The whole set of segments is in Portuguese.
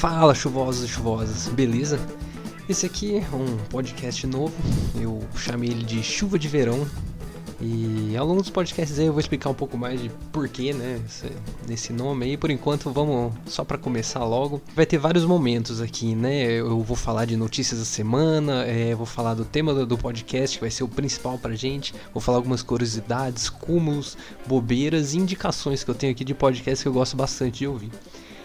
Fala, chuvosos e chuvosas, beleza? Esse aqui é um podcast novo, eu chamei ele de Chuva de Verão. E ao longo dos podcasts aí eu vou explicar um pouco mais de porquê, né, nesse nome aí. Por enquanto, vamos só para começar logo. Vai ter vários momentos aqui, né? Eu vou falar de notícias da semana, é, vou falar do tema do, do podcast, que vai ser o principal pra gente. Vou falar algumas curiosidades, cúmulos, bobeiras e indicações que eu tenho aqui de podcast que eu gosto bastante de ouvir.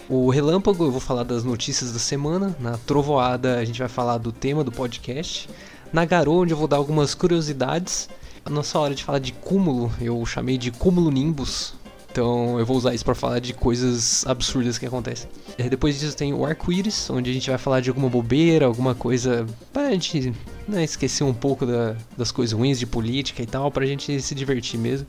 O Relâmpago, eu vou falar das notícias da semana. Na Trovoada, a gente vai falar do tema do podcast. Na Garou, onde eu vou dar algumas curiosidades. A nossa hora de falar de cúmulo, eu chamei de cúmulo nimbus. Então eu vou usar isso para falar de coisas absurdas que acontecem. É, depois disso tem o arco-íris, onde a gente vai falar de alguma bobeira, alguma coisa pra gente né, esquecer um pouco da, das coisas ruins de política e tal, pra gente se divertir mesmo.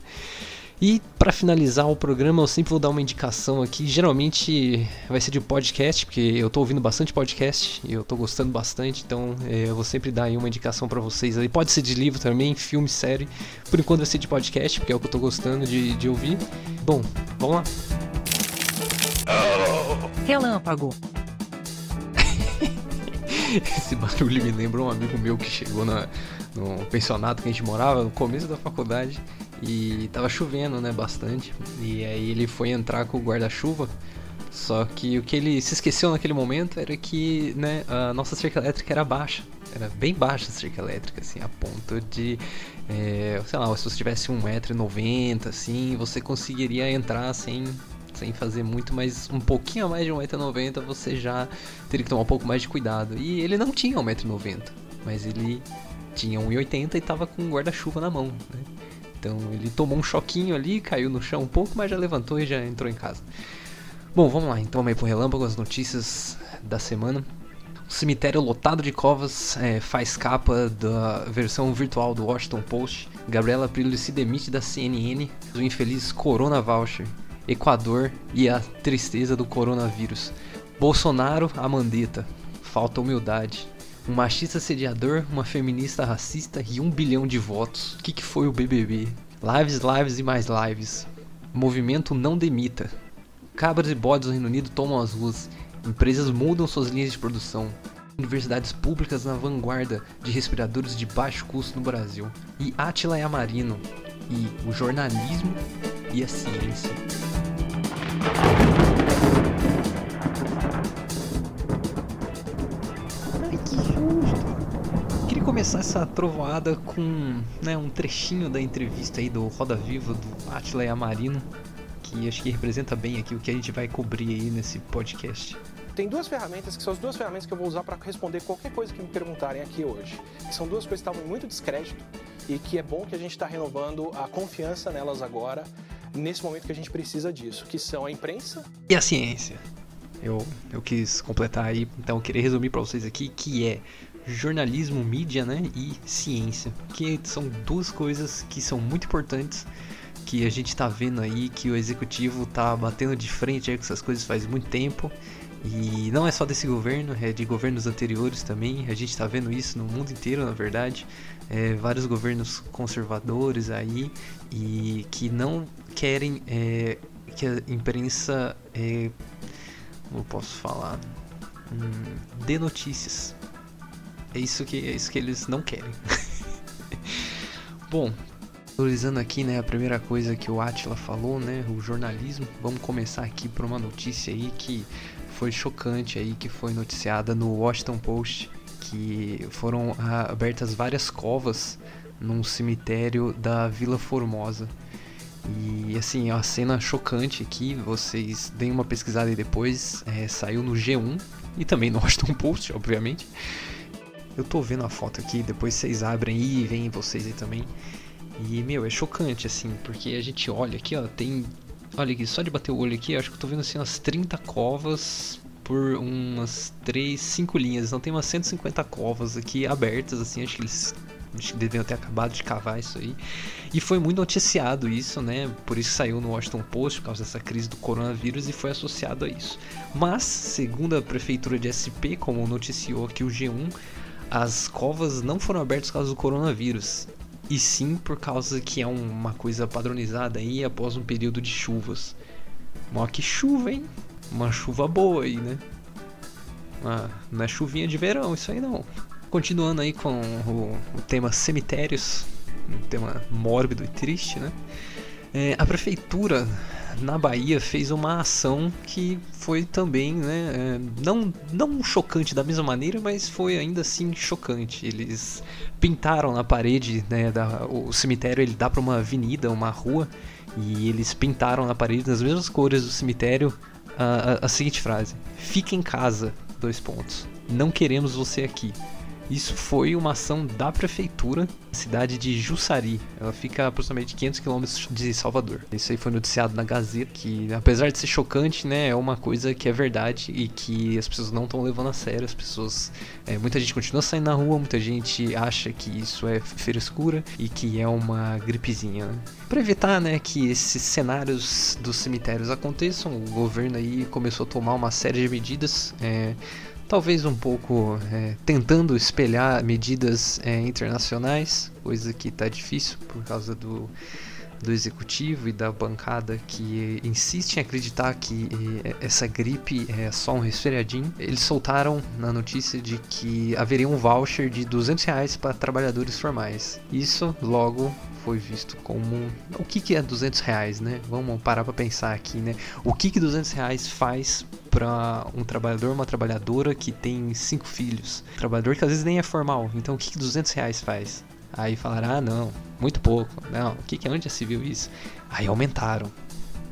E para finalizar o programa, eu sempre vou dar uma indicação aqui. Geralmente vai ser de podcast, porque eu tô ouvindo bastante podcast e eu tô gostando bastante, então é, eu vou sempre dar aí uma indicação para vocês. Aí pode ser de livro também, filme, série. Por enquanto vai ser de podcast, porque é o que eu tô gostando de, de ouvir. Bom, vamos lá. Relâmpago. Esse barulho me lembra um amigo meu que chegou na, no pensionato que a gente morava no começo da faculdade e tava chovendo, né, bastante. E aí ele foi entrar com o guarda-chuva. Só que o que ele se esqueceu naquele momento era que, né, a nossa cerca elétrica era baixa. Era bem baixa a cerca elétrica, assim, a ponto de, é, sei lá, se você tivesse 1,90m, assim, você conseguiria entrar sem, sem fazer muito, mas um pouquinho a mais de 1,90m você já teria que tomar um pouco mais de cuidado. E ele não tinha 1,90m, mas ele tinha 1,80m e tava com guarda-chuva na mão, né? Então ele tomou um choquinho ali, caiu no chão um pouco, mas já levantou e já entrou em casa. Bom, vamos lá, então vamos aí pro relâmpago, as notícias da semana. O cemitério lotado de covas é, faz capa da versão virtual do Washington Post. Gabriela Prillo se demite da CNN. O infeliz Corona Voucher. Equador e a tristeza do coronavírus. Bolsonaro, a mandeta. Falta humildade um machista sediador, uma feminista racista e um bilhão de votos. O que, que foi o BBB? Lives, lives e mais lives. Movimento não demita. Cabras e bodes no Reino Unido tomam as ruas. Empresas mudam suas linhas de produção. Universidades públicas na vanguarda de respiradores de baixo custo no Brasil. E Atila Yamarino. E o jornalismo e a ciência. Começar essa trovoada com né, um trechinho da entrevista aí do Roda Viva do Atila Yamarino, que acho que representa bem aqui o que a gente vai cobrir aí nesse podcast. Tem duas ferramentas que são as duas ferramentas que eu vou usar para responder qualquer coisa que me perguntarem aqui hoje. Que são duas coisas que estavam muito descrédito e que é bom que a gente está renovando a confiança nelas agora, nesse momento que a gente precisa disso, que são a imprensa e a ciência. Eu, eu quis completar aí, então eu queria resumir para vocês aqui que é jornalismo, mídia, né, e ciência, que são duas coisas que são muito importantes que a gente está vendo aí que o executivo está batendo de frente com essas coisas faz muito tempo e não é só desse governo, é de governos anteriores também. A gente está vendo isso no mundo inteiro, na verdade. É, vários governos conservadores aí e que não querem é, que a imprensa, é, como eu posso falar, hum, dê notícias. É isso que, é isso que eles não querem. Bom, valorizando aqui, né, a primeira coisa que o Atila falou, né, o jornalismo. Vamos começar aqui por uma notícia aí que foi chocante aí, que foi noticiada no Washington Post, que foram abertas várias covas num cemitério da Vila Formosa. E assim, é uma cena chocante aqui, vocês deem uma pesquisada aí depois, é, saiu no G1 e também no Washington Post, obviamente. Eu tô vendo a foto aqui, depois vocês abrem e vem vocês aí também. E, meu, é chocante, assim, porque a gente olha aqui, ó, tem. Olha aqui, só de bater o olho aqui, acho que eu tô vendo assim umas 30 covas por umas 3, 5 linhas. Então tem umas 150 covas aqui abertas, assim, acho que eles deveriam ter acabado de cavar isso aí. E foi muito noticiado isso, né? Por isso saiu no Washington Post, por causa dessa crise do coronavírus, e foi associado a isso. Mas, segundo a prefeitura de SP, como noticiou aqui o G1, as covas não foram abertas por causa do coronavírus, e sim por causa que é uma coisa padronizada aí após um período de chuvas. Mó que chuva, hein? Uma chuva boa aí, né? Ah, não é chuvinha de verão, isso aí não. Continuando aí com o, o tema cemitérios, um tema mórbido e triste, né? É, a prefeitura na Bahia fez uma ação que foi também, né, é, não, não chocante da mesma maneira, mas foi ainda assim chocante. Eles pintaram na parede, né, da, o cemitério ele dá para uma avenida, uma rua, e eles pintaram na parede das mesmas cores do cemitério a, a, a seguinte frase: Fique em casa, dois pontos. Não queremos você aqui. Isso foi uma ação da prefeitura, cidade de Jussari. Ela fica a aproximadamente 500 quilômetros de Salvador. Isso aí foi noticiado na Gazeta, que apesar de ser chocante, né, é uma coisa que é verdade e que as pessoas não estão levando a sério. As pessoas, é, muita gente continua saindo na rua, muita gente acha que isso é frescura e que é uma gripezinha. Né? Para evitar, né, que esses cenários dos cemitérios aconteçam, o governo aí começou a tomar uma série de medidas. É, talvez um pouco é, tentando espelhar medidas é, internacionais, coisa que está difícil por causa do, do executivo e da bancada que insiste em acreditar que é, essa gripe é só um resfriadinho. Eles soltaram na notícia de que haveria um voucher de 200 reais para trabalhadores formais. Isso logo foi visto como o que, que é 200 reais, né? Vamos parar para pensar aqui, né? O que que 200 reais faz para um trabalhador, uma trabalhadora que tem cinco filhos, trabalhador que às vezes nem é formal. Então o que que 200 reais faz? Aí falaram, ah não, muito pouco. Não, o que que onde já se viu isso? Aí aumentaram.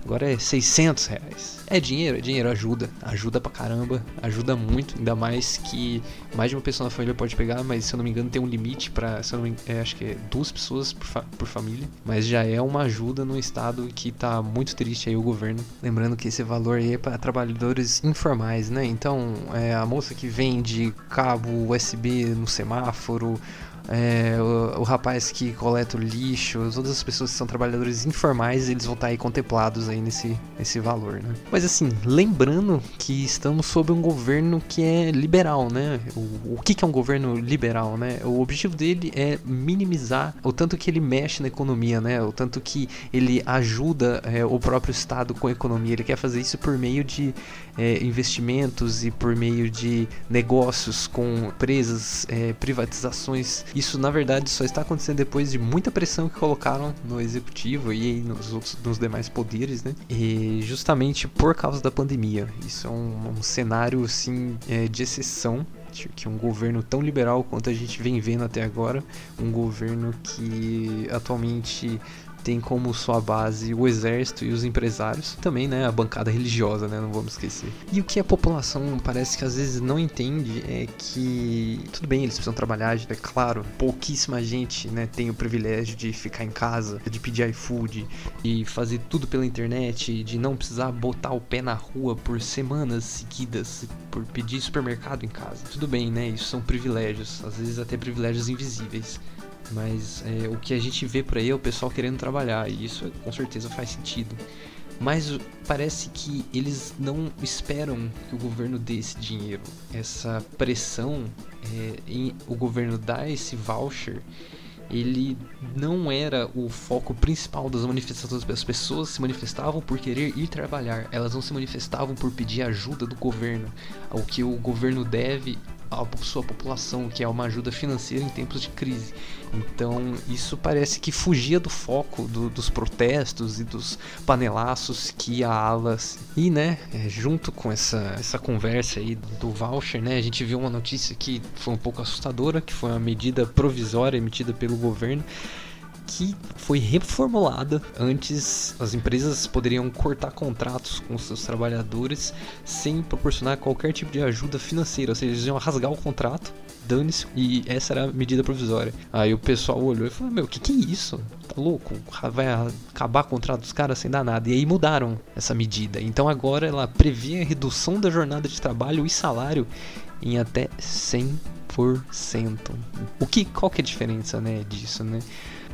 Agora é 600 reais. É dinheiro, é dinheiro, ajuda. Ajuda pra caramba, ajuda muito. Ainda mais que mais de uma pessoa na família pode pegar, mas se eu não me engano tem um limite pra. Se eu não me, é, acho que é duas pessoas por, fa por família. Mas já é uma ajuda num estado que tá muito triste aí o governo. Lembrando que esse valor aí é para trabalhadores informais, né? Então, é, a moça que vende cabo USB no semáforo é, o, o, rapaz que coleta o lixo, todas as pessoas que são trabalhadores informais, eles vão estar aí contemplados aí nesse, nesse valor, né? Mas assim, lembrando que estamos sob um governo que é liberal, né? O, o que, que é um governo liberal, né? O objetivo dele é minimizar o tanto que ele mexe na economia, né? O tanto que ele ajuda é, o próprio Estado com a economia. Ele quer fazer isso por meio de é, investimentos e por meio de negócios com empresas, é, privatizações. Isso na verdade só está acontecendo depois de muita pressão que colocaram no executivo e nos outros nos demais poderes, né? E justamente por causa da pandemia. Isso é um, um cenário assim é, de exceção que um governo tão liberal quanto a gente vem vendo até agora, um governo que atualmente tem como sua base o exército e os empresários, também, né, a bancada religiosa, né, não vamos esquecer. E o que a população parece que às vezes não entende é que tudo bem, eles precisam trabalhar, é claro, pouquíssima gente, né, tem o privilégio de ficar em casa, de pedir iFood, e fazer tudo pela internet, de não precisar botar o pé na rua por semanas seguidas por pedir supermercado em casa. Tudo bem, né? Isso são privilégios, às vezes até privilégios invisíveis. Mas é, o que a gente vê por aí é o pessoal querendo trabalhar, e isso com certeza faz sentido. Mas parece que eles não esperam que o governo dê esse dinheiro. Essa pressão é, em o governo dar esse voucher, ele não era o foco principal das manifestações. As pessoas se manifestavam por querer ir trabalhar, elas não se manifestavam por pedir ajuda do governo. O que o governo deve a sua população, que é uma ajuda financeira em tempos de crise. Então, isso parece que fugia do foco do, dos protestos e dos panelaços que a Alas e, né, é, junto com essa, essa conversa aí do voucher, né, a gente viu uma notícia que foi um pouco assustadora, que foi uma medida provisória emitida pelo governo que foi reformulada. Antes, as empresas poderiam cortar contratos com seus trabalhadores sem proporcionar qualquer tipo de ajuda financeira, ou seja, eles iam rasgar o contrato, dane-se, e essa era a medida provisória. Aí o pessoal olhou e falou: Meu, o que, que é isso? Tá louco? Vai acabar o contrato dos caras sem dar nada. E aí mudaram essa medida. Então agora ela prevê a redução da jornada de trabalho e salário em até 100%. O que, qual que é a diferença, né, disso, né?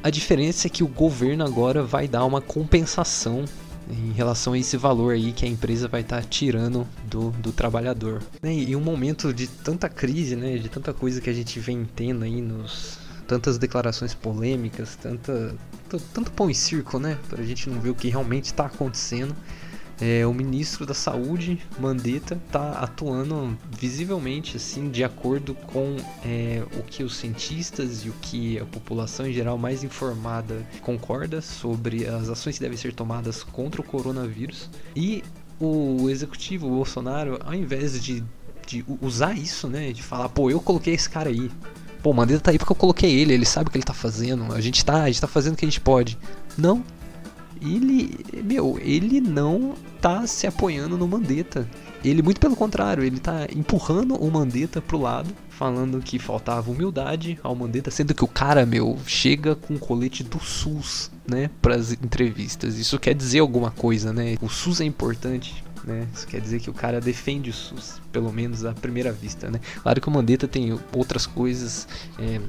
A diferença é que o governo agora vai dar uma compensação em relação a esse valor aí que a empresa vai estar tá tirando do, do trabalhador. Né, e em um momento de tanta crise, né, de tanta coisa que a gente vem tendo aí nos tantas declarações polêmicas, tanta tanto pão e circo, né, para a gente não ver o que realmente está acontecendo. É, o ministro da Saúde, Mandetta, está atuando visivelmente assim de acordo com é, o que os cientistas e o que a população em geral mais informada concorda sobre as ações que devem ser tomadas contra o coronavírus. E o executivo Bolsonaro, ao invés de, de usar isso, né, de falar, pô, eu coloquei esse cara aí, Pô, o Mandetta tá aí porque eu coloquei ele, ele sabe o que ele tá fazendo. A gente tá, a gente tá fazendo o que a gente pode. Não. Ele, meu, ele não tá se apoiando no Mandetta. Ele, muito pelo contrário, ele tá empurrando o Mandetta pro lado, falando que faltava humildade ao Mandetta, sendo que o cara, meu, chega com colete do SUS, né, pras entrevistas. Isso quer dizer alguma coisa, né? O SUS é importante né? Isso quer dizer que o cara defende o SUS, pelo menos à primeira vista, né? Claro que o Mandetta tem outras coisas. É,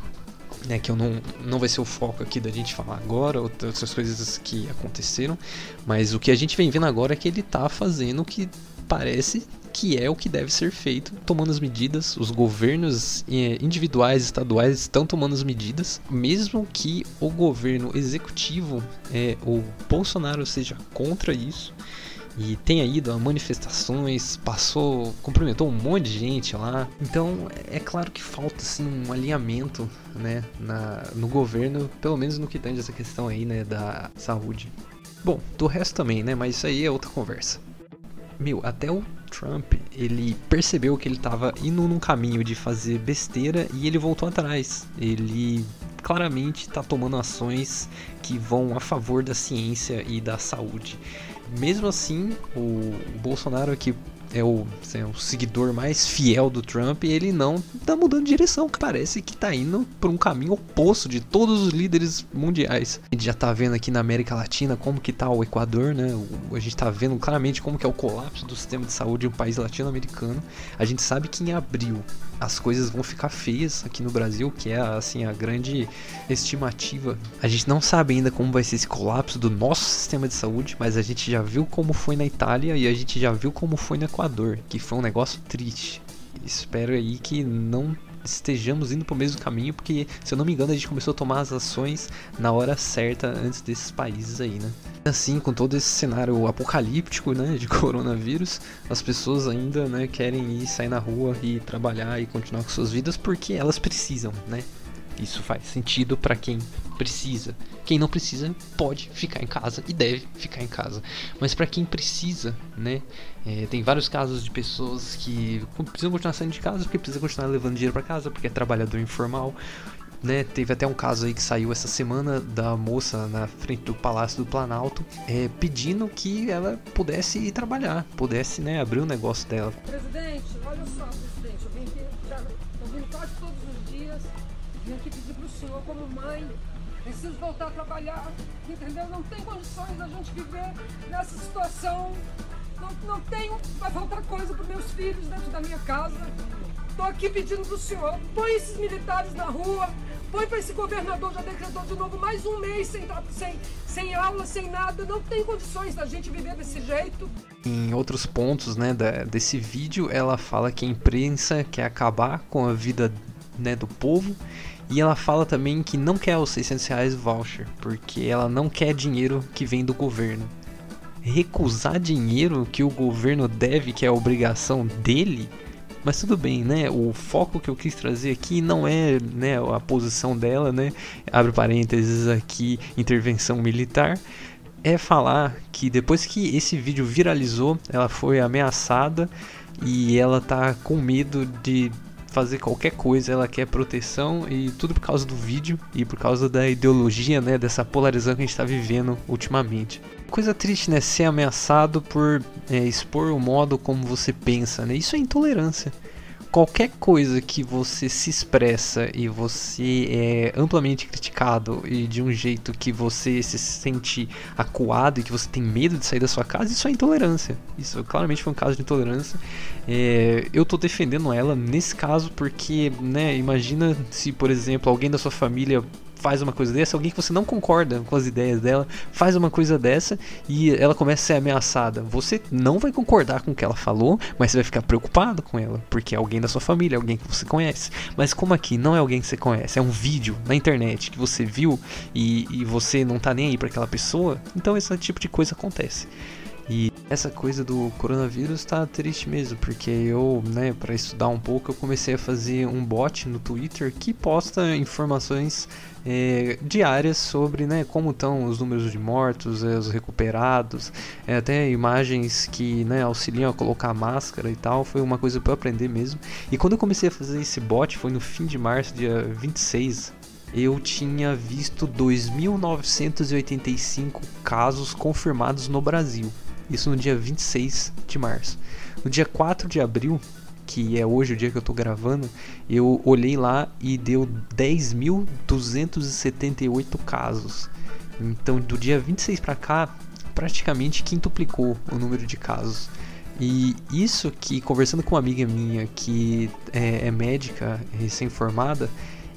né, que eu não, não vai ser o foco aqui da gente falar agora, outras coisas que aconteceram, mas o que a gente vem vendo agora é que ele tá fazendo o que parece que é o que deve ser feito, tomando as medidas. Os governos é, individuais, estaduais estão tomando as medidas, mesmo que o governo executivo, é, o Bolsonaro, seja contra isso e tenha ido a manifestações, passou, cumprimentou um monte de gente lá. Então é claro que falta assim um alinhamento, né, na, no governo, pelo menos no que tange essa questão aí, né, da saúde. Bom, do resto também, né, mas isso aí é outra conversa. Meu, até o Trump, ele percebeu que ele estava indo num caminho de fazer besteira e ele voltou atrás. Ele claramente está tomando ações que vão a favor da ciência e da saúde mesmo assim, o Bolsonaro que é o, assim, o seguidor mais fiel do Trump, ele não tá mudando de direção. Parece que tá indo por um caminho oposto de todos os líderes mundiais. A gente já tá vendo aqui na América Latina como que tá o Equador, né? a gente tá vendo claramente como que é o colapso do sistema de saúde em um país latino-americano. A gente sabe que em abril as coisas vão ficar feias aqui no Brasil, que é assim a grande estimativa. A gente não sabe ainda como vai ser esse colapso do nosso sistema de saúde, mas a gente já viu como foi na Itália e a gente já viu como foi no Equador, que foi um negócio triste. Espero aí que não estejamos indo para o mesmo caminho, porque se eu não me engano a gente começou a tomar as ações na hora certa antes desses países aí, né? Assim, com todo esse cenário apocalíptico, né, de coronavírus, as pessoas ainda, né, querem ir sair na rua e trabalhar e continuar com suas vidas porque elas precisam, né? Isso faz sentido para quem precisa. Quem não precisa pode ficar em casa e deve ficar em casa. Mas para quem precisa, né? É, tem vários casos de pessoas que precisam continuar saindo de casa porque precisam continuar levando dinheiro para casa porque é trabalhador informal. Né, teve até um caso aí que saiu essa semana da moça na frente do Palácio do Planalto é, pedindo que ela pudesse ir trabalhar, pudesse né, abrir o negócio dela. Presidente, olha só, vim aqui pedir pro senhor como mãe preciso voltar a trabalhar, entendeu? Não tem condições da gente viver nessa situação. Não, não tenho, vai faltar coisa para meus filhos dentro da minha casa. Estou aqui pedindo para o senhor, põe esses militares na rua, põe para esse governador, já decretou de novo mais um mês sem, sem, sem aula, sem nada. Não tem condições da gente viver desse jeito. Em outros pontos né, desse vídeo, ela fala que a imprensa quer acabar com a vida né, do povo e ela fala também que não quer os 600 reais voucher, porque ela não quer dinheiro que vem do governo. Recusar dinheiro que o governo deve, que é a obrigação dele, mas tudo bem, né? O foco que eu quis trazer aqui não é né, a posição dela, né? Abre parênteses aqui, intervenção militar. É falar que depois que esse vídeo viralizou, ela foi ameaçada e ela tá com medo de fazer qualquer coisa, ela quer proteção e tudo por causa do vídeo e por causa da ideologia, né, dessa polarização que a gente está vivendo ultimamente. Coisa triste, né, ser ameaçado por é, expor o modo como você pensa, né? Isso é intolerância qualquer coisa que você se expressa e você é amplamente criticado e de um jeito que você se sente acuado e que você tem medo de sair da sua casa, isso é intolerância. Isso claramente foi um caso de intolerância. É, eu tô defendendo ela nesse caso porque, né, imagina se, por exemplo, alguém da sua família faz uma coisa dessa, alguém que você não concorda com as ideias dela faz uma coisa dessa e ela começa a ser ameaçada. Você não vai concordar com o que ela falou, mas você vai ficar preocupado com ela, porque é alguém da sua família, alguém que você conhece. Mas como aqui não é alguém que você conhece, é um vídeo na internet que você viu e, e você não tá nem aí para aquela pessoa, então esse tipo de coisa acontece. E essa coisa do coronavírus tá triste mesmo, porque eu, né, para estudar um pouco, eu comecei a fazer um bot no Twitter que posta informações é, diárias sobre né, como estão os números de mortos, é, os recuperados, é, até imagens que né, auxiliam a colocar máscara e tal. Foi uma coisa para aprender mesmo. E quando eu comecei a fazer esse bot, foi no fim de março, dia 26, eu tinha visto 2.985 casos confirmados no Brasil. Isso no dia 26 de março. No dia 4 de abril, que é hoje o dia que eu estou gravando, eu olhei lá e deu 10.278 casos. Então, do dia 26 para cá, praticamente quintuplicou o número de casos. E isso que, conversando com uma amiga minha que é, é médica recém-formada,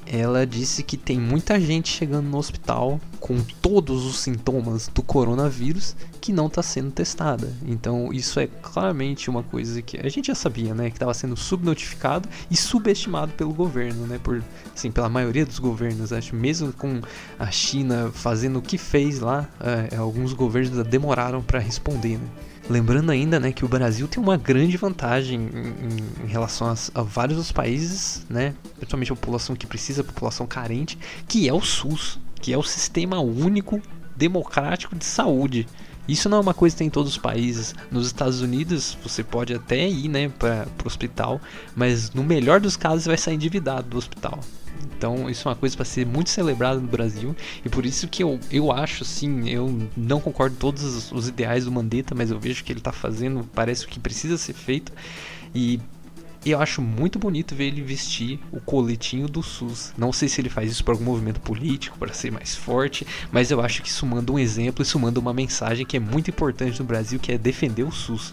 ela disse que tem muita gente chegando no hospital com todos os sintomas do coronavírus que não está sendo testada. Então isso é claramente uma coisa que a gente já sabia, né, que estava sendo subnotificado e subestimado pelo governo, né, por, assim, pela maioria dos governos. Acho mesmo com a China fazendo o que fez lá, é, alguns governos demoraram para responder, né. Lembrando ainda né, que o Brasil tem uma grande vantagem em, em relação a, a, vários dos países, né, principalmente a população que precisa, a população carente, que é o SUS, que é o Sistema Único Democrático de Saúde. Isso não é uma coisa que tem em todos os países. Nos Estados Unidos, você pode até ir né, para o hospital, mas no melhor dos casos, você vai sair endividado do hospital. Então isso é uma coisa para ser muito celebrada no Brasil. E por isso que eu, eu acho sim, eu não concordo com todos os, ideais do Mandetta, mas eu vejo que ele está fazendo, parece que precisa ser feito. E eu acho muito bonito ver ele vestir o coletinho do SUS. Não sei se ele faz isso por algum movimento político, para ser mais forte, mas eu acho que isso manda um exemplo, isso manda uma mensagem que é muito importante no Brasil, que é defender o SUS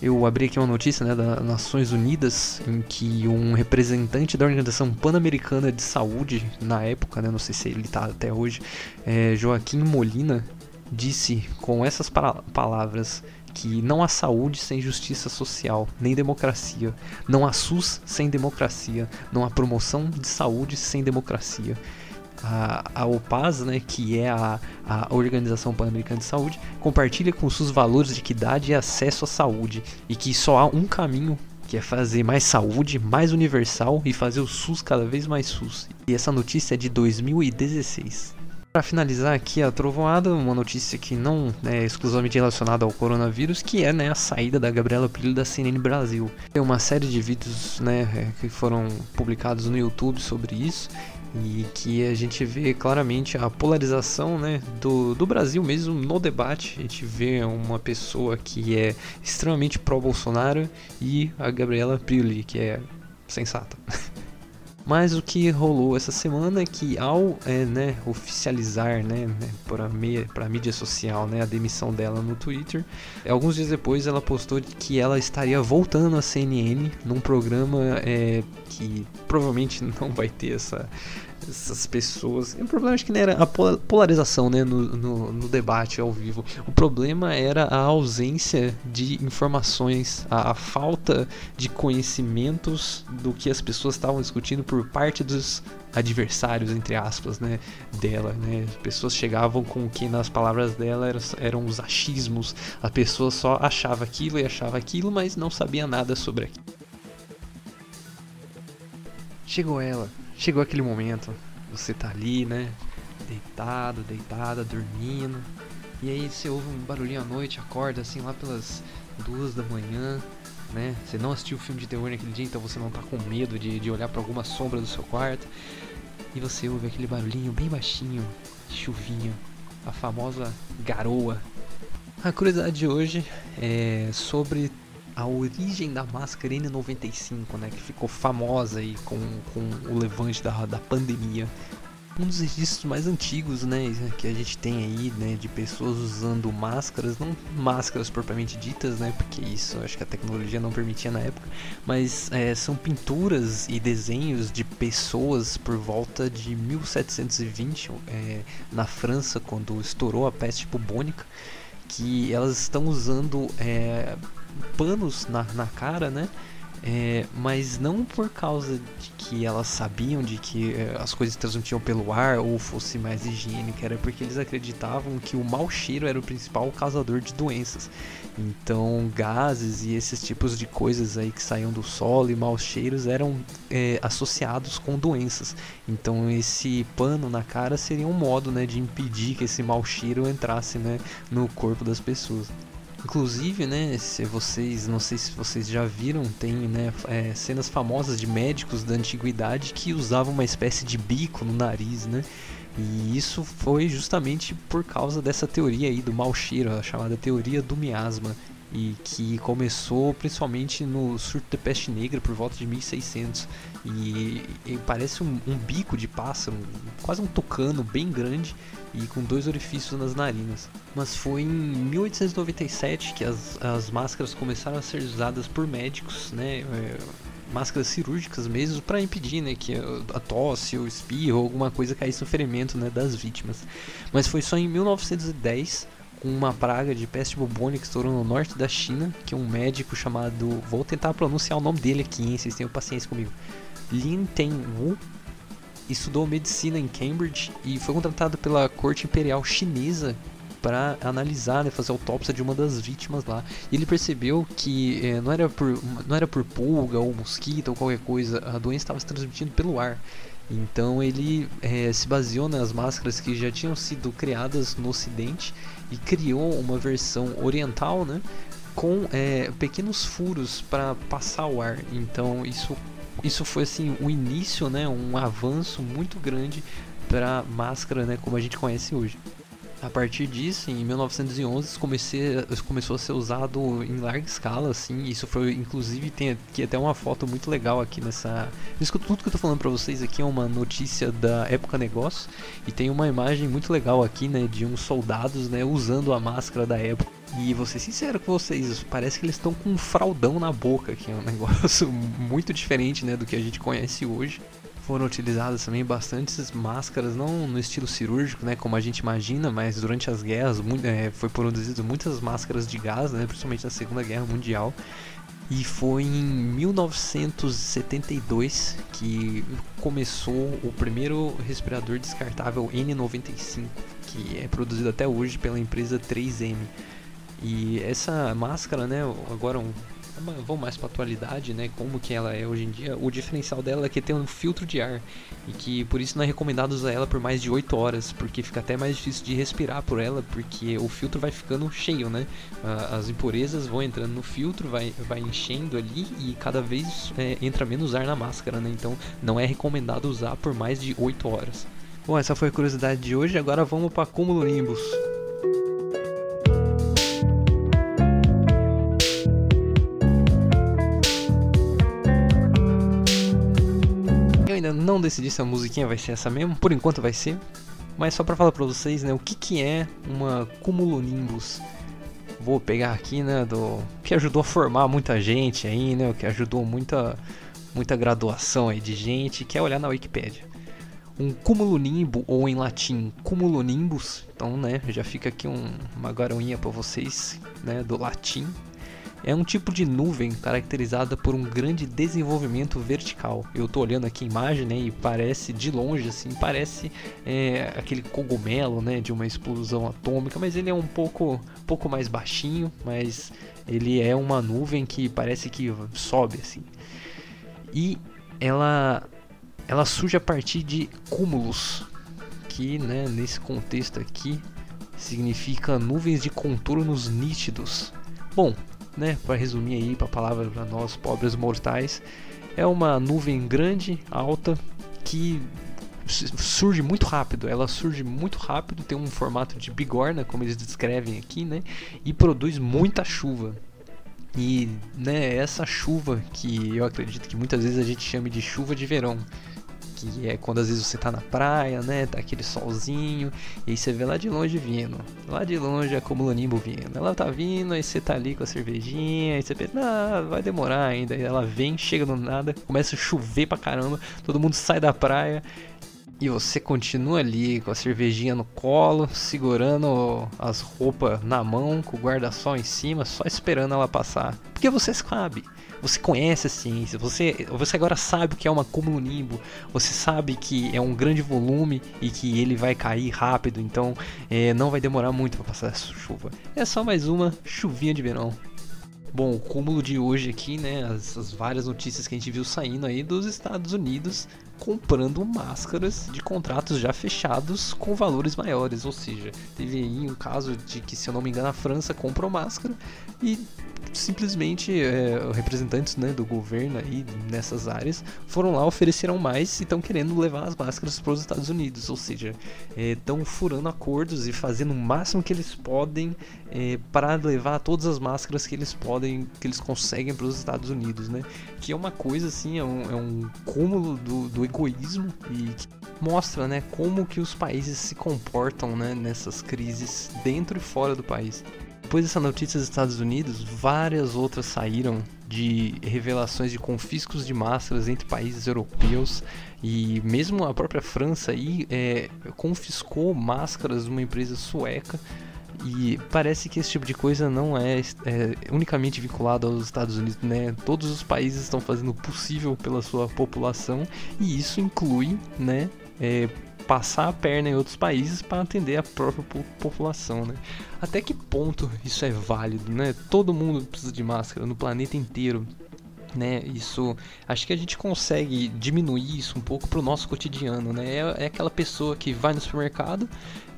eu abri aqui uma notícia né, das Nações Unidas em que um representante da Organização Pan-Americana de Saúde, na época, né, não sei se ele está até hoje, é, Joaquim Molina, disse com essas palavras que não há saúde sem justiça social, nem democracia. Não há SUS sem democracia. Não há promoção de saúde sem democracia a, a OPAS, né, que é a, a Organização Pan-Americana de Saúde, compartilha com seus valores de equidade e acesso à saúde e que só há um caminho que é fazer mais saúde, mais universal e fazer o SUS cada vez mais SUS. E essa notícia é de 2016. Para finalizar aqui a trovoada, uma notícia que não é exclusivamente relacionada ao coronavírus, que é né, a saída da Gabriela Pilho da CNN Brasil. Tem uma série de vídeos né, é, que foram publicados no YouTube sobre isso e que a gente vê claramente a polarização né, do, do Brasil mesmo no debate. A gente vê uma pessoa que é extremamente pró-Bolsonaro e a Gabriela Prioli, que é sensata. Mas o que rolou essa semana é que ao é, né, oficializar né, né, para a mídia social né, a demissão dela no Twitter, alguns dias depois ela postou que ela estaria voltando à CNN num programa é, que provavelmente não vai ter essa, essas pessoas. o problema acho que não era a polarização né, no, no, no, debate ao vivo. O problema era a ausência de informações, a, a, falta de conhecimentos do que as pessoas estavam discutindo por parte dos adversários, entre aspas, né, dela. Né? As pessoas chegavam com que nas palavras dela eram, eram os achismos. A pessoa só achava aquilo e achava aquilo, mas não sabia nada sobre aquilo. Chegou ela, chegou aquele momento. Você tá ali, né? Deitado, deitada, dormindo. E aí você ouve um barulhinho à noite, acorda assim lá pelas duas da manhã, né? Você não assistiu o filme de terror naquele dia, então você não tá com medo de, de olhar para alguma sombra do seu quarto. E você ouve aquele barulhinho bem baixinho, chuvinha, a famosa garoa. A curiosidade de hoje é sobre a origem da máscara N95, né, que ficou famosa aí com, com o levante da, da pandemia. Um dos registros mais antigos, né, que a gente tem aí, né, de pessoas usando máscaras, não máscaras propriamente ditas, né, porque isso acho que a tecnologia não permitia na época, mas é, são pinturas e desenhos de pessoas por volta de 1720 é, na França, quando estourou a peste bubônica, que elas estão usando é, panos na, na cara, né? É, mas não por causa de que elas sabiam de que é, as coisas transmitiam pelo ar ou fosse mais higiênica, era porque eles acreditavam que o mau cheiro era o principal causador de doenças. Então, gases e esses tipos de coisas aí que saíam do solo e maus cheiros eram é, associados com doenças. Então, esse pano na cara seria um modo né, de impedir que esse mau cheiro entrasse né, no corpo das pessoas. Inclusive, né, se vocês, não sei se vocês já viram, tem né, é, cenas famosas de médicos da antiguidade que usavam uma espécie de bico no nariz, né? E isso foi justamente por causa dessa teoria aí do mau cheiro, a chamada teoria do miasma, e que começou principalmente no surto da peste negra por volta de 1600 e, e parece um, um, bico de pássaro, quase um tucano bem grande e com dois orifícios nas narinas. Mas foi em 1897 que as, as máscaras começaram a ser usadas por médicos, né? Máscaras cirúrgicas mesmo para impedir né, que a tosse ou espirro alguma coisa caísse no ferimento né, das vítimas. Mas foi só em 1910 com uma praga de peste bubônica que estourou no norte da China, que um médico chamado, vou tentar pronunciar o nome dele aqui, hein, vocês tenham paciência comigo, Lin Ten Wu, estudou medicina em Cambridge e foi contratado pela corte imperial chinesa para analisar, né, fazer autópsia de uma das vítimas lá. E ele percebeu que eh, não, era por, não era por pulga ou mosquito ou qualquer coisa, a doença estava se transmitindo pelo ar. Então ele eh, se baseou nas máscaras que já tinham sido criadas no Ocidente e criou uma versão oriental, né, com eh, pequenos furos para passar o ar. Então isso isso foi assim o início, né, um avanço muito grande para máscara, né, como a gente conhece hoje. A partir disso, em 1911, comecei, começou a ser usado em larga escala, assim. Isso foi, inclusive, tem aqui até uma foto muito legal aqui nessa. Isso que tudo que eu tô falando para vocês aqui é uma notícia da época negócio e tem uma imagem muito legal aqui, né, de uns soldados, né, usando a máscara da época. E vou ser sincero com vocês, parece que eles estão com um fraldão na boca, que é um negócio muito diferente, né, do que a gente conhece hoje. Foram utilizadas também bastantes máscaras, não no estilo cirúrgico, né, como a gente imagina, mas durante as guerras muito, é, foi produzido muitas máscaras de gás, né, principalmente na Segunda Guerra Mundial. E foi em 1972 que começou o primeiro respirador descartável N95, que é produzido até hoje pela empresa 3M. E essa máscara, né, agora um, vamos mais para atualidade, né, como que ela é hoje em dia, o diferencial dela é que tem um filtro de ar e que por isso não é recomendado usar ela por mais de 8 horas, porque fica até mais difícil de respirar por ela, porque o filtro vai ficando cheio, né? As impurezas vão entrando no filtro, vai, vai enchendo ali e cada vez é, entra menos ar na máscara, né? Então não é recomendado usar por mais de 8 horas. Bom, essa foi a curiosidade de hoje, agora vamos para Cúmulo Nimbus. Ainda não decidi se a musiquinha vai ser essa mesmo, por enquanto vai ser. Mas só para falar para vocês, né, o que que é uma cumulonimbus. Vou pegar aqui, né, do que ajudou a formar muita gente aí, né, o que ajudou muita muita graduação aí de gente, que é olhar na Wikipedia. Um cumulonimbo ou em latim cumulonimbus, então, né, já fica aqui um, uma garoinha para vocês, né, do latim é um tipo de nuvem caracterizada por um grande desenvolvimento vertical. Eu estou olhando aqui a imagem né, e parece de longe assim, parece é, aquele cogumelo né, de uma explosão atômica, mas ele é um pouco, pouco mais baixinho, mas ele é uma nuvem que parece que sobe assim. E ela, ela surge a partir de cúmulos, que né, nesse contexto aqui significa nuvens de contornos nítidos. Bom, né, para resumir aí para palavra para nós pobres mortais, é uma nuvem grande, alta, que surge muito rápido. Ela surge muito rápido, tem um formato de bigorna, como eles descrevem aqui, né, e produz muita chuva. E né, essa chuva que eu acredito que muitas vezes a gente chama de chuva de verão, que é quando às vezes você tá na praia, né? Tá aquele solzinho, e aí você vê lá de longe vindo. Lá de longe a Cumulanimbo vindo. Ela tá vindo, aí você tá ali com a cervejinha, aí você pensa, ah, vai demorar ainda. Aí ela vem, chega do nada, começa a chover pra caramba, todo mundo sai da praia. e você continua ali com a cervejinha no colo, segurando as roupas na mão, com o guarda-sol em cima, só esperando ela passar. Porque você sabe, você conhece a ciência, você, você agora sabe o que é uma cumulonimbo, você sabe que é um grande volume e que ele vai cair rápido, então é, não vai demorar muito para passar essa chuva. É só mais uma chuvinha de verão. Bom, o cúmulo de hoje aqui, né, as, as, várias notícias que a gente viu saindo aí dos Estados Unidos comprando máscaras de contratos já fechados com valores maiores, ou seja, teve aí um caso de que, se eu não me engano, a França comprou máscara e simplesmente é, representantes né, do governo aí nessas áreas foram lá, ofereceram mais e estão querendo levar as máscaras para os Estados Unidos, ou seja, estão é, furando acordos e fazendo o máximo que eles podem é, para levar todas as máscaras que eles podem, que eles conseguem para os Estados Unidos, né? Que é uma coisa assim, é um, é um cúmulo do, do egoísmo e mostra, né, como que os países se comportam, né, nessas crises dentro e fora do país. Depois dessa notícia dos Estados Unidos, várias outras saíram de revelações de confiscos de máscaras entre países europeus e mesmo a própria França aí é, confiscou máscaras de uma empresa sueca e parece que esse tipo de coisa não é, é, unicamente vinculado aos Estados Unidos, né? Todos os países estão fazendo o possível pela sua população e isso inclui, né? É, passar a perna em outros países para atender a própria população, né? Até que ponto isso é válido, né? Todo mundo precisa de máscara no planeta inteiro. Né, isso acho que a gente consegue diminuir isso um pouco pro nosso cotidiano, né? É, é aquela pessoa que vai no supermercado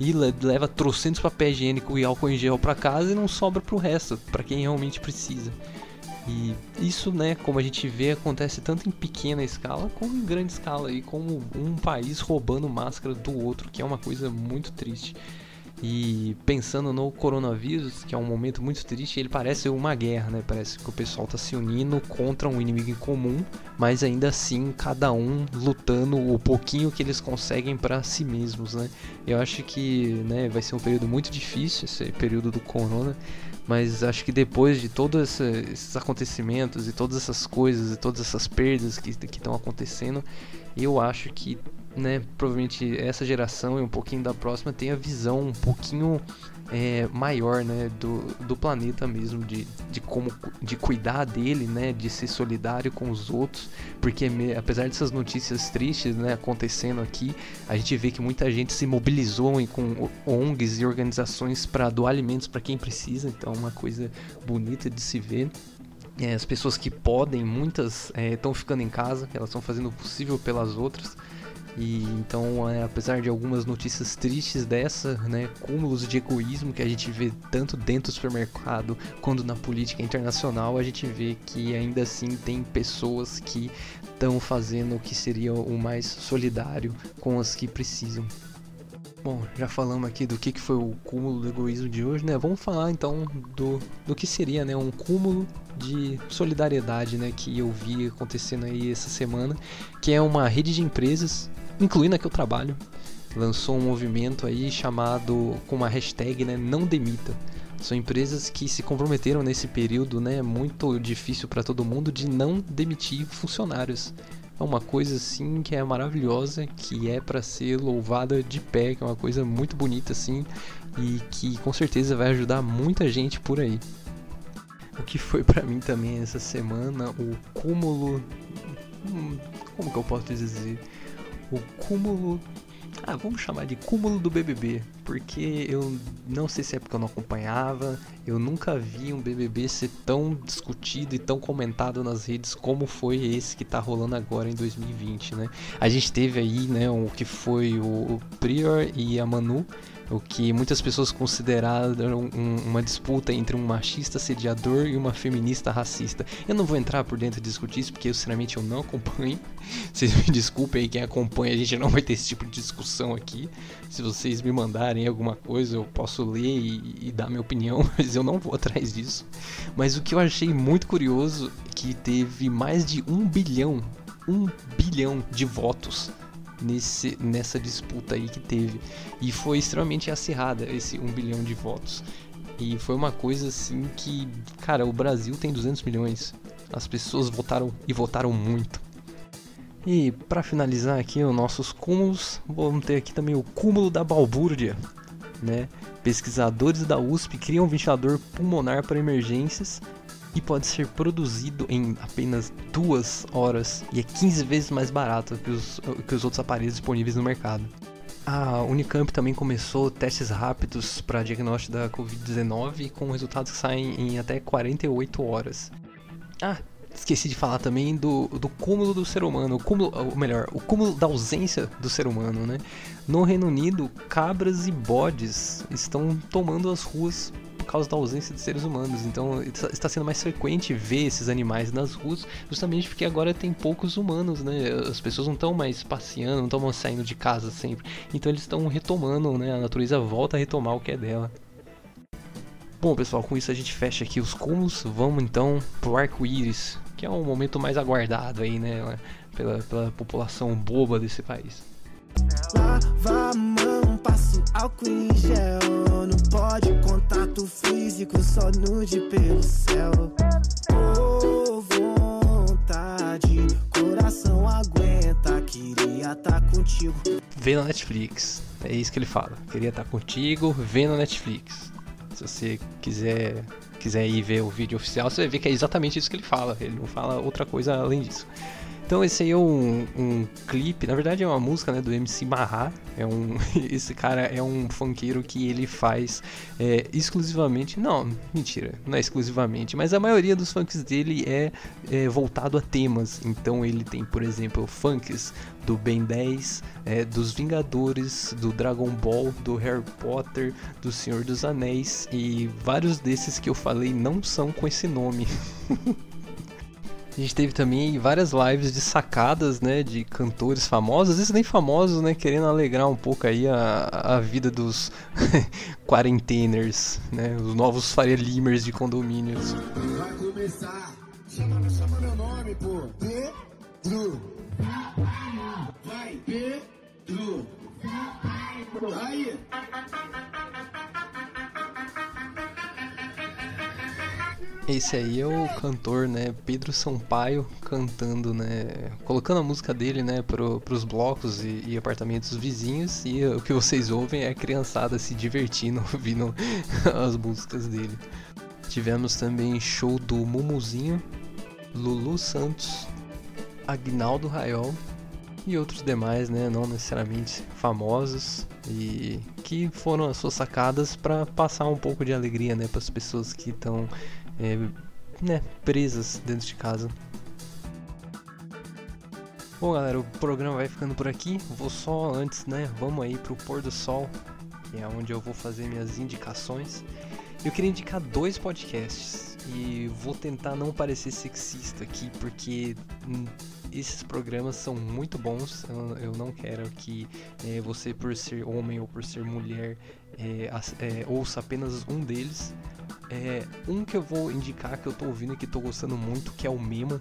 e leva trocentos papel higiênico e álcool em gel para casa e não sobra pro resto, para quem realmente precisa. E isso, né, como a gente vê, acontece tanto em pequena escala como em grande escala, e como um país roubando máscara do outro, que é uma coisa muito triste. E pensando no coronavírus, que é um momento muito triste, ele parece uma guerra, né? Parece que o pessoal está se unindo contra um inimigo em comum, mas ainda assim cada um lutando o pouquinho que eles conseguem para si mesmos, né? Eu acho que, né, vai ser um período muito difícil esse período do corona, mas acho que depois de todos esses acontecimentos e todas essas coisas e todas essas perdas que estão acontecendo, eu acho que né, provavelmente essa geração e um pouquinho da próxima tem a visão um pouquinho é, maior né, do, do planeta mesmo, de, de como de cuidar dele, né, de ser solidário com os outros, porque me, apesar dessas notícias tristes né, acontecendo aqui, a gente vê que muita gente se mobilizou com ONGs e organizações para doar alimentos para quem precisa, então é uma coisa bonita de se ver. É, as pessoas que podem, muitas estão é, ficando em casa, elas estão fazendo o possível pelas outras. E então, é, apesar de algumas notícias tristes dessa, né, cúmulos de egoísmo que a gente vê tanto dentro do supermercado quanto na política internacional, a gente vê que ainda assim tem pessoas que estão fazendo o que seria o mais solidário com as que precisam. Bom, já falamos aqui do que, que foi o cúmulo do egoísmo de hoje, né? Vamos falar então do, do que seria né, um cúmulo de solidariedade né, que eu vi acontecendo aí essa semana, que é uma rede de empresas incluindo a que eu trabalho, lançou um movimento aí chamado com uma hashtag, né, não demita. São empresas que se comprometeram nesse período, né, muito difícil para todo mundo de não demitir funcionários. É uma coisa assim que é maravilhosa, que é para ser louvada de pé, que é uma coisa muito bonita assim e que com certeza vai ajudar muita gente por aí. O que foi para mim também essa semana o cúmulo hum, como que eu posso dizer? O cúmulo. Ah, vamos chamar de cúmulo do BBB, porque eu não sei se é porque eu não acompanhava, eu nunca vi um BBB ser tão discutido e tão comentado nas redes como foi esse que tá rolando agora em 2020, né? A gente teve aí, né, o que foi o Prior e a Manu, o que muitas pessoas consideraram um, uma disputa entre um machista sediador e uma feminista racista. Eu não vou entrar por dentro e discutir isso porque eu sinceramente eu não acompanho. Vocês me desculpem aí quem acompanha, a gente não vai ter esse tipo de discussão aqui. Se vocês me mandarem alguma coisa, eu posso ler e, e dar minha opinião, mas eu não vou atrás disso. Mas o que eu achei muito curioso é que teve mais de um bilhão, um bilhão de votos nesse, nessa disputa aí que teve. E foi extremamente acirrada esse 1 bilhão de votos. E foi uma coisa assim que, cara, o Brasil tem 200 milhões. As pessoas votaram e votaram muito. E para finalizar aqui os nossos cúmulos, vamos ter aqui também o cúmulo da balbúrdia, né? Pesquisadores da USP criam um ventilador pulmonar para emergências e pode ser produzido em apenas duas horas e é 15 vezes mais barato que os, que os outros aparelhos disponíveis no mercado. A Unicamp também começou testes rápidos para diagnóstico da Covid-19 com resultados que saem em até 48 horas. Ah, esqueci de falar também do, do cúmulo do ser humano, o cúmulo, ou melhor, o cúmulo da ausência do ser humano, né? No Reino Unido, cabras e bodes estão tomando as ruas por causa da ausência de seres humanos. Então está sendo mais frequente ver esses animais nas ruas, justamente porque agora tem poucos humanos, né? As pessoas não estão mais passeando, não estão saindo de casa sempre. Então eles estão retomando, né? A natureza volta a retomar o que é dela. Bom, pessoal, com isso a gente fecha aqui os cúmulos. Vamos então pro arco-íris, que é um momento mais aguardado aí, né? Pela, pela população boba desse país. Lava a mão, passo álcool em gel. Não pode contato físico, só nude pelo céu. Oh, vontade, coração aguenta. Queria tá contigo. Vê na Netflix, é isso que ele fala. Queria estar tá contigo, vê na Netflix. Se você quiser quiser ir ver o vídeo oficial, você vai ver que é exatamente isso que ele fala. Ele não fala outra coisa além disso. Então esse aí é um, um clipe, na verdade é uma música né, do MC Marra. É um, esse cara é um funkeiro que ele faz é, exclusivamente. Não, mentira, não é exclusivamente, mas a maioria dos funks dele é, é voltado a temas. Então ele tem, por exemplo, funks do Ben 10, é, dos Vingadores, do Dragon Ball, do Harry Potter, do Senhor dos Anéis e vários desses que eu falei não são com esse nome. A gente teve também várias lives de sacadas, né, de cantores famosos, às vezes nem famosos, né, querendo alegrar um pouco aí a, a vida dos quarenteners, né, os novos Faria Limers de condomínios. Vai começar, chama, chama meu nome, pô, Pedro. Vai, Pedro. Aí. Esse aí é o cantor, né, Pedro Sampaio, cantando, né, colocando a música dele, né, pro, pros blocos e, e, apartamentos vizinhos e o que vocês ouvem é a criançada se divertindo ouvindo as músicas dele. Tivemos também show do Mumuzinho, Lulu Santos, Agnaldo Raiol e outros demais, né, não necessariamente famosos e que foram as suas sacadas para passar um pouco de alegria, né, para as pessoas que estão é, né, presas dentro de casa. Bom galera, o programa vai ficando por aqui. Vou só antes, né? Vamos aí pro pôr do sol, que é onde eu vou fazer minhas indicações. Eu queria indicar dois podcasts e vou tentar não parecer sexista aqui, porque hum, esses programas são muito bons. Eu, não quero que é, você, por ser homem ou por ser mulher, é, é, ouça apenas um deles. É, um que eu vou indicar que eu tô ouvindo e que tô gostando muito, que é o Memo,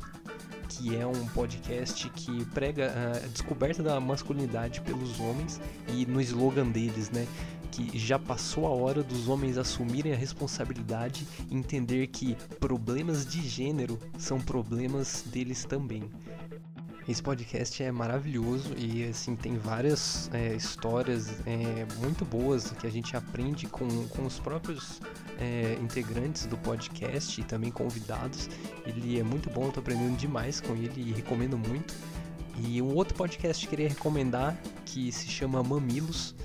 que é um podcast que prega a descoberta da masculinidade pelos homens e no slogan deles, né? Que já passou a hora dos homens assumirem a responsabilidade e entender que problemas de gênero são problemas deles também. Esse podcast é maravilhoso e assim tem várias é, histórias é, muito boas que a gente aprende com, com os próprios é, integrantes do podcast e também convidados. Ele é muito bom, tô aprendendo demais com ele e recomendo muito. E um outro podcast que queria recomendar que se chama Mamilos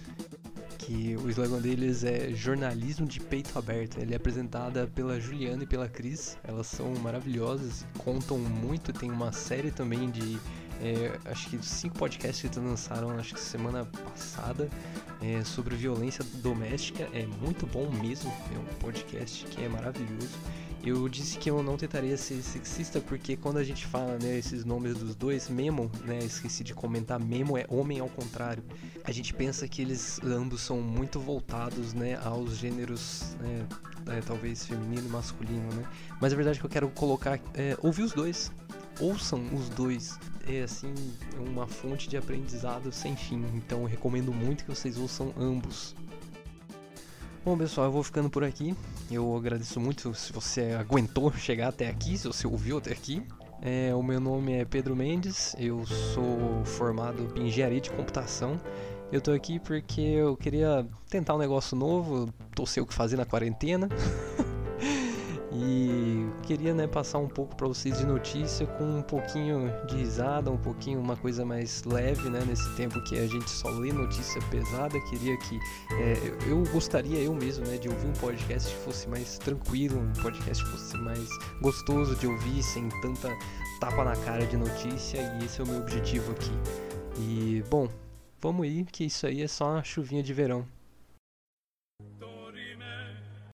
que o slogan deles é jornalismo de peito aberto. Ele é apresentada pela Juliana e pela Cris. Elas são maravilhosas, contam muito. Tem uma série também de é, acho que cinco podcasts que eles lançaram acho que semana passada é, sobre violência doméstica. É muito bom mesmo. É um podcast que é maravilhoso. Eu disse que eu não tentaria ser sexista porque quando a gente fala né, esses nomes dos dois, Memo, né, esqueci de comentar, Memo é homem ao contrário. A gente pensa que eles ambos são muito voltados né, aos gêneros, né, é, talvez feminino e masculino, né? Mas a verdade é que eu quero colocar, é, ouvir os dois, ouçam os dois. É assim, uma fonte de aprendizado sem fim. Então recomendo muito que vocês ouçam ambos. Bom, pessoal, eu vou ficando por aqui. Eu agradeço muito se você aguentou chegar até aqui, se você ouviu até aqui. É, o meu nome é Pedro Mendes, eu sou formado em engenharia de computação. Eu tô aqui porque eu queria tentar um negócio novo, tô sei o que fazer na quarentena. e queria né, passar um pouco para vocês de notícia com um pouquinho de risada, um pouquinho uma coisa mais leve, né? Nesse tempo que a gente só lê notícia pesada, queria que é, eu gostaria eu mesmo, né, de ouvir um podcast que fosse mais tranquilo, um podcast que fosse mais gostoso de ouvir, sem tanta tapa na cara de notícia. E esse é o meu objetivo aqui. E bom, vamos aí, que isso aí é só uma chuvinha de verão.